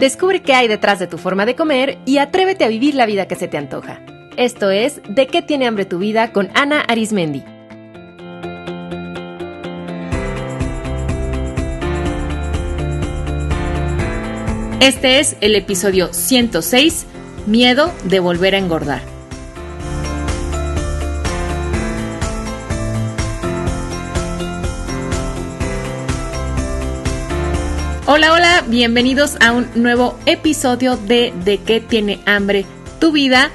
Descubre qué hay detrás de tu forma de comer y atrévete a vivir la vida que se te antoja. Esto es De qué tiene hambre tu vida con Ana Arismendi. Este es el episodio 106, Miedo de volver a engordar. Hola, hola, bienvenidos a un nuevo episodio de De qué tiene hambre tu vida,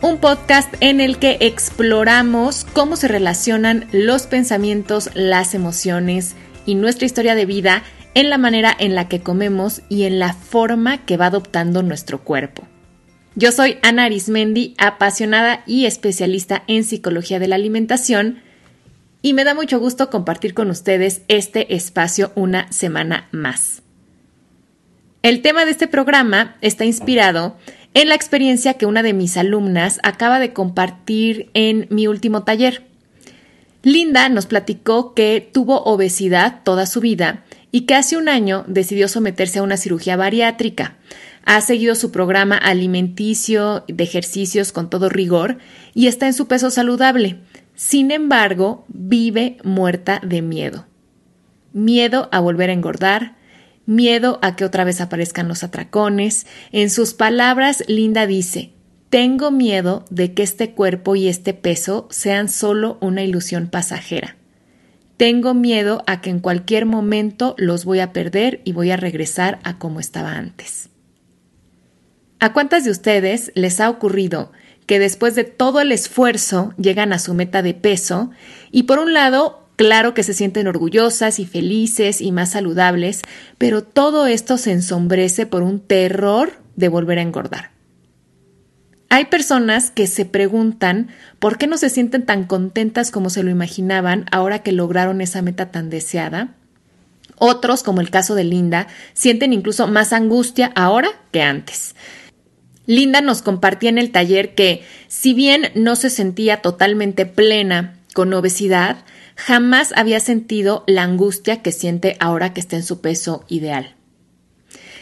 un podcast en el que exploramos cómo se relacionan los pensamientos, las emociones y nuestra historia de vida en la manera en la que comemos y en la forma que va adoptando nuestro cuerpo. Yo soy Ana Arismendi, apasionada y especialista en psicología de la alimentación, y me da mucho gusto compartir con ustedes este espacio una semana más. El tema de este programa está inspirado en la experiencia que una de mis alumnas acaba de compartir en mi último taller. Linda nos platicó que tuvo obesidad toda su vida y que hace un año decidió someterse a una cirugía bariátrica. Ha seguido su programa alimenticio de ejercicios con todo rigor y está en su peso saludable. Sin embargo, vive muerta de miedo. Miedo a volver a engordar, miedo a que otra vez aparezcan los atracones. En sus palabras, Linda dice, tengo miedo de que este cuerpo y este peso sean solo una ilusión pasajera. Tengo miedo a que en cualquier momento los voy a perder y voy a regresar a como estaba antes. ¿A cuántas de ustedes les ha ocurrido que después de todo el esfuerzo llegan a su meta de peso y por un lado Claro que se sienten orgullosas y felices y más saludables, pero todo esto se ensombrece por un terror de volver a engordar. Hay personas que se preguntan por qué no se sienten tan contentas como se lo imaginaban ahora que lograron esa meta tan deseada. Otros, como el caso de Linda, sienten incluso más angustia ahora que antes. Linda nos compartía en el taller que, si bien no se sentía totalmente plena con obesidad, jamás había sentido la angustia que siente ahora que está en su peso ideal.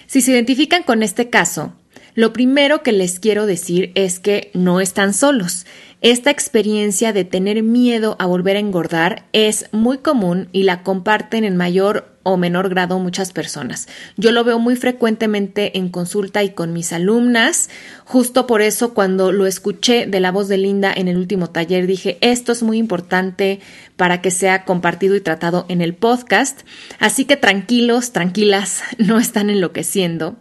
Si se identifican con este caso, lo primero que les quiero decir es que no están solos. Esta experiencia de tener miedo a volver a engordar es muy común y la comparten en mayor o menor grado muchas personas. Yo lo veo muy frecuentemente en consulta y con mis alumnas. Justo por eso cuando lo escuché de la voz de Linda en el último taller dije, esto es muy importante para que sea compartido y tratado en el podcast. Así que tranquilos, tranquilas, no están enloqueciendo.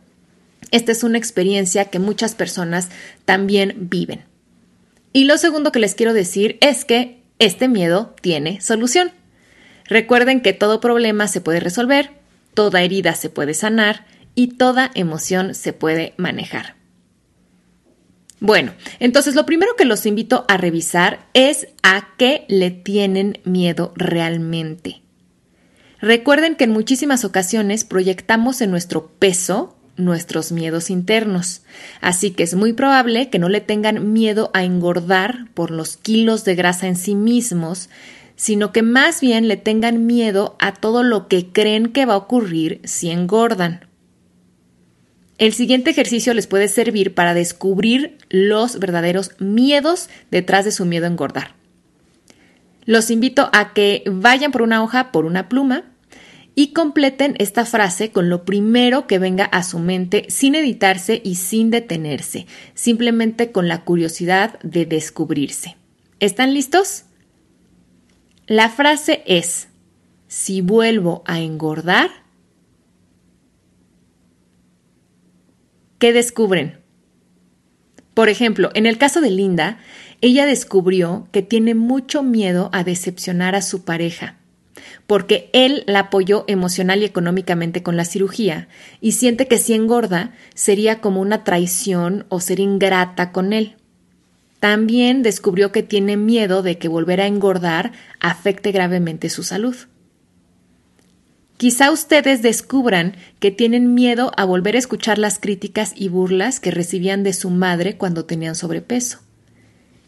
Esta es una experiencia que muchas personas también viven. Y lo segundo que les quiero decir es que este miedo tiene solución. Recuerden que todo problema se puede resolver, toda herida se puede sanar y toda emoción se puede manejar. Bueno, entonces lo primero que los invito a revisar es a qué le tienen miedo realmente. Recuerden que en muchísimas ocasiones proyectamos en nuestro peso nuestros miedos internos, así que es muy probable que no le tengan miedo a engordar por los kilos de grasa en sí mismos, sino que más bien le tengan miedo a todo lo que creen que va a ocurrir si engordan. El siguiente ejercicio les puede servir para descubrir los verdaderos miedos detrás de su miedo a engordar. Los invito a que vayan por una hoja, por una pluma, y completen esta frase con lo primero que venga a su mente sin editarse y sin detenerse, simplemente con la curiosidad de descubrirse. ¿Están listos? La frase es, si vuelvo a engordar, ¿qué descubren? Por ejemplo, en el caso de Linda, ella descubrió que tiene mucho miedo a decepcionar a su pareja, porque él la apoyó emocional y económicamente con la cirugía y siente que si engorda sería como una traición o ser ingrata con él. También descubrió que tiene miedo de que volver a engordar afecte gravemente su salud. Quizá ustedes descubran que tienen miedo a volver a escuchar las críticas y burlas que recibían de su madre cuando tenían sobrepeso.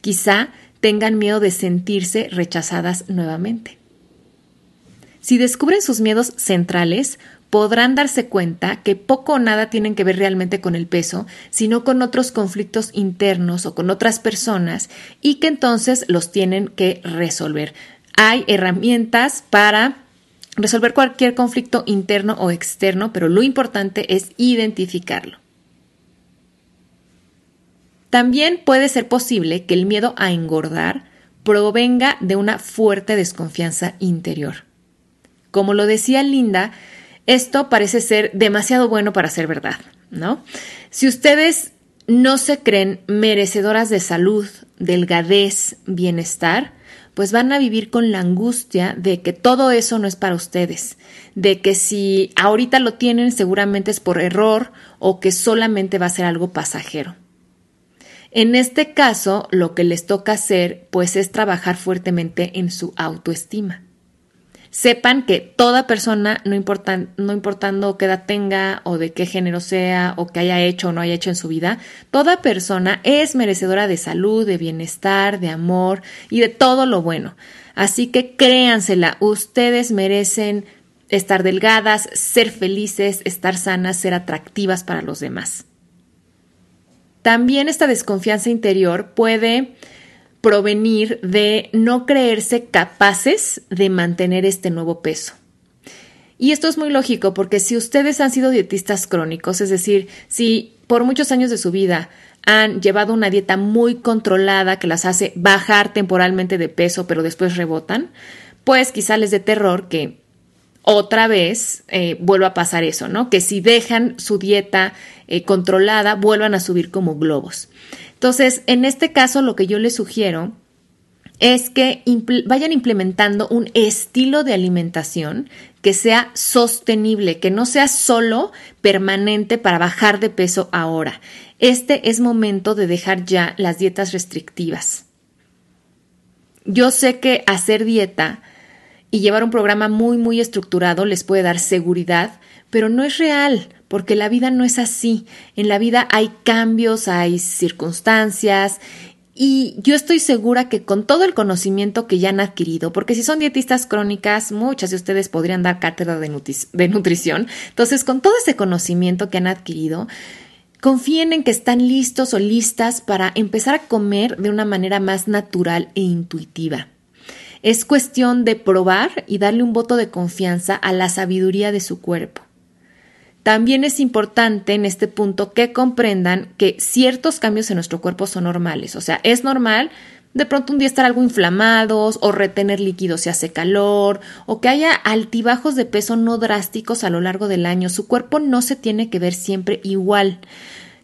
Quizá tengan miedo de sentirse rechazadas nuevamente. Si descubren sus miedos centrales, podrán darse cuenta que poco o nada tienen que ver realmente con el peso, sino con otros conflictos internos o con otras personas y que entonces los tienen que resolver. Hay herramientas para resolver cualquier conflicto interno o externo, pero lo importante es identificarlo. También puede ser posible que el miedo a engordar provenga de una fuerte desconfianza interior. Como lo decía Linda, esto parece ser demasiado bueno para ser verdad, ¿no? Si ustedes no se creen merecedoras de salud, delgadez, bienestar, pues van a vivir con la angustia de que todo eso no es para ustedes, de que si ahorita lo tienen seguramente es por error o que solamente va a ser algo pasajero. En este caso, lo que les toca hacer pues es trabajar fuertemente en su autoestima sepan que toda persona, no, no importando qué edad tenga o de qué género sea o qué haya hecho o no haya hecho en su vida, toda persona es merecedora de salud, de bienestar, de amor y de todo lo bueno. Así que créansela, ustedes merecen estar delgadas, ser felices, estar sanas, ser atractivas para los demás. También esta desconfianza interior puede provenir de no creerse capaces de mantener este nuevo peso. Y esto es muy lógico porque si ustedes han sido dietistas crónicos, es decir, si por muchos años de su vida han llevado una dieta muy controlada que las hace bajar temporalmente de peso pero después rebotan, pues quizá les dé terror que otra vez eh, vuelva a pasar eso, ¿no? Que si dejan su dieta eh, controlada, vuelvan a subir como globos. Entonces, en este caso, lo que yo les sugiero es que vayan implementando un estilo de alimentación que sea sostenible, que no sea solo permanente para bajar de peso ahora. Este es momento de dejar ya las dietas restrictivas. Yo sé que hacer dieta y llevar un programa muy, muy estructurado les puede dar seguridad, pero no es real porque la vida no es así. En la vida hay cambios, hay circunstancias y yo estoy segura que con todo el conocimiento que ya han adquirido, porque si son dietistas crónicas, muchas de ustedes podrían dar cátedra de, nutrición, entonces con todo ese conocimiento que han adquirido, confíen en que están listos o listas para empezar a comer de una manera más natural e intuitiva. Es cuestión de probar y darle un voto de confianza a la sabiduría de su cuerpo. También es importante en este punto que comprendan que ciertos cambios en nuestro cuerpo son normales. O sea, es normal de pronto un día estar algo inflamados o retener líquidos si hace calor o que haya altibajos de peso no drásticos a lo largo del año. Su cuerpo no se tiene que ver siempre igual.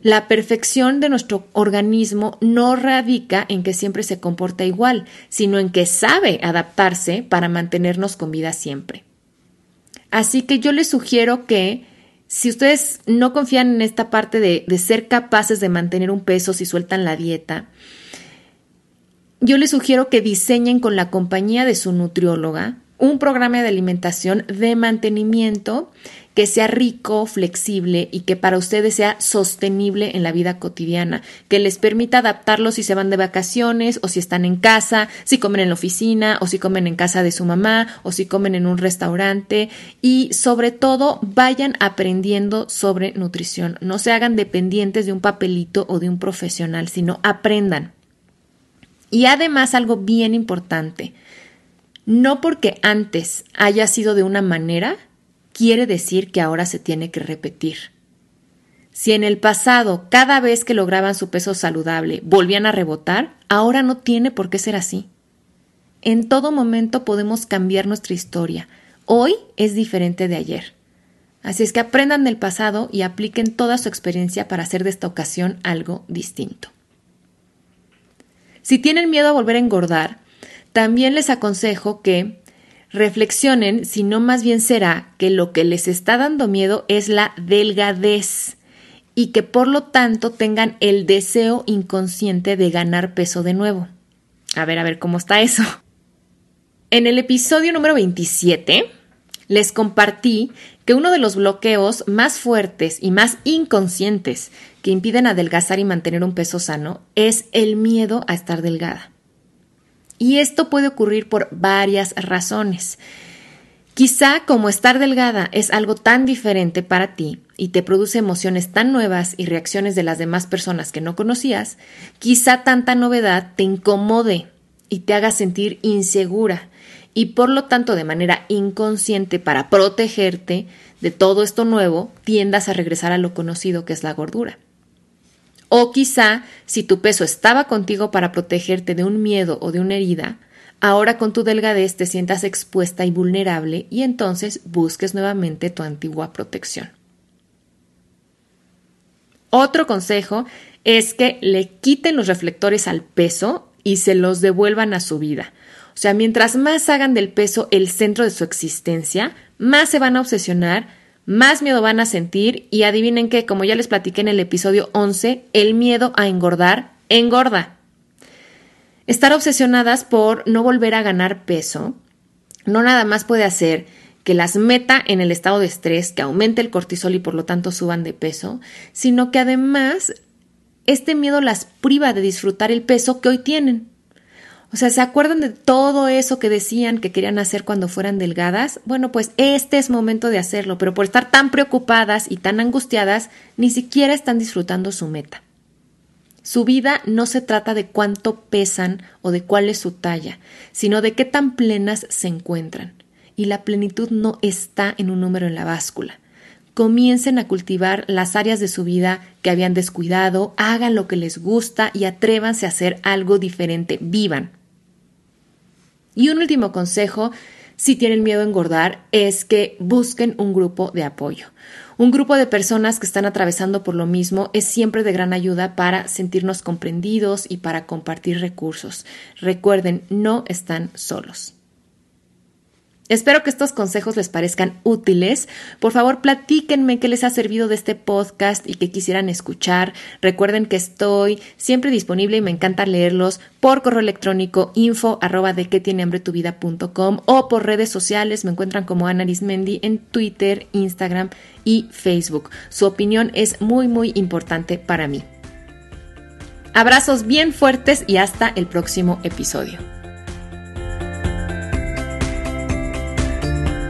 La perfección de nuestro organismo no radica en que siempre se comporta igual, sino en que sabe adaptarse para mantenernos con vida siempre. Así que yo les sugiero que si ustedes no confían en esta parte de, ser capaces de mantener un peso si sueltan la dieta, yo les sugiero que diseñen con la compañía de su nutrióloga un programa de alimentación de mantenimiento que sea rico, flexible y que para ustedes sea sostenible en la vida cotidiana, que les permita adaptarlo si se van de vacaciones o si están en casa, si comen en la oficina o si comen en casa de su mamá o si comen en un restaurante y sobre todo vayan aprendiendo sobre nutrición. No se hagan dependientes de un papelito o de un profesional, sino aprendan. Y además algo bien importante, no porque antes haya sido de una manera, quiere decir que ahora se tiene que repetir. Si en el pasado, cada vez que lograban su peso saludable, volvían a rebotar, ahora no tiene por qué ser así. En todo momento podemos cambiar nuestra historia. Hoy es diferente de ayer. Así es que aprendan del pasado y apliquen toda su experiencia para hacer de esta ocasión algo distinto. Si tienen miedo a volver a engordar, también les aconsejo que reflexionen si no más bien será que lo que les está dando miedo es la delgadez y que por lo tanto tengan el deseo inconsciente de ganar peso de nuevo. A ver, a ver cómo está eso. En el episodio número 27 les compartí que uno de los bloqueos más fuertes y más inconscientes que impiden adelgazar y mantener un peso sano es el miedo a estar delgada. Y esto puede ocurrir por varias razones. Quizá como estar delgada es algo tan diferente para ti y te produce emociones tan nuevas y reacciones de las demás personas que no conocías, quizá tanta novedad te incomode y te haga sentir insegura y por lo tanto de manera inconsciente para protegerte de todo esto nuevo tiendas a regresar a lo conocido que es la gordura. O quizá si tu peso estaba contigo para protegerte de un miedo o de una herida, ahora con tu delgadez te sientas expuesta y vulnerable y entonces busques nuevamente tu antigua protección. Otro consejo es que le quiten los reflectores al peso y se los devuelvan a su vida. O sea, mientras más hagan del peso el centro de su existencia, más se van a obsesionar, más miedo van a sentir y adivinen que, como ya les platiqué en el episodio 11, el miedo a engordar engorda. Estar obsesionadas por no volver a ganar peso no nada más puede hacer que las meta en el estado de estrés, que aumente el cortisol y por lo tanto suban de peso, sino que además este miedo las priva de disfrutar el peso que hoy tienen. O sea, ¿se acuerdan de todo eso que decían que querían hacer cuando fueran delgadas? Bueno, pues este es momento de hacerlo, pero por estar tan preocupadas y tan angustiadas, ni siquiera están disfrutando su meta. Su vida no se trata de cuánto pesan o de cuál es su talla, sino de qué tan plenas se encuentran y la plenitud no está en un número en la báscula. Comiencen a cultivar las áreas de su vida que habían descuidado, hagan lo que les gusta y atrévanse a hacer algo diferente, vivan. Y un último consejo, si tienen miedo a engordar, es que busquen un grupo de apoyo. Un grupo de personas que están atravesando por lo mismo es siempre de gran ayuda para sentirnos comprendidos y para compartir recursos. Recuerden, no están solos. Espero que estos consejos les parezcan útiles. Por favor, platíquenme qué les ha servido de este podcast y qué quisieran escuchar. Recuerden que estoy siempre disponible y me encanta leerlos por correo electrónico info arroba de que tiene hambre tu vida o por redes sociales. Me encuentran como Ana Arismendi en Twitter, Instagram y Facebook. Su opinión es muy, muy importante para mí. Abrazos bien fuertes y hasta el próximo episodio.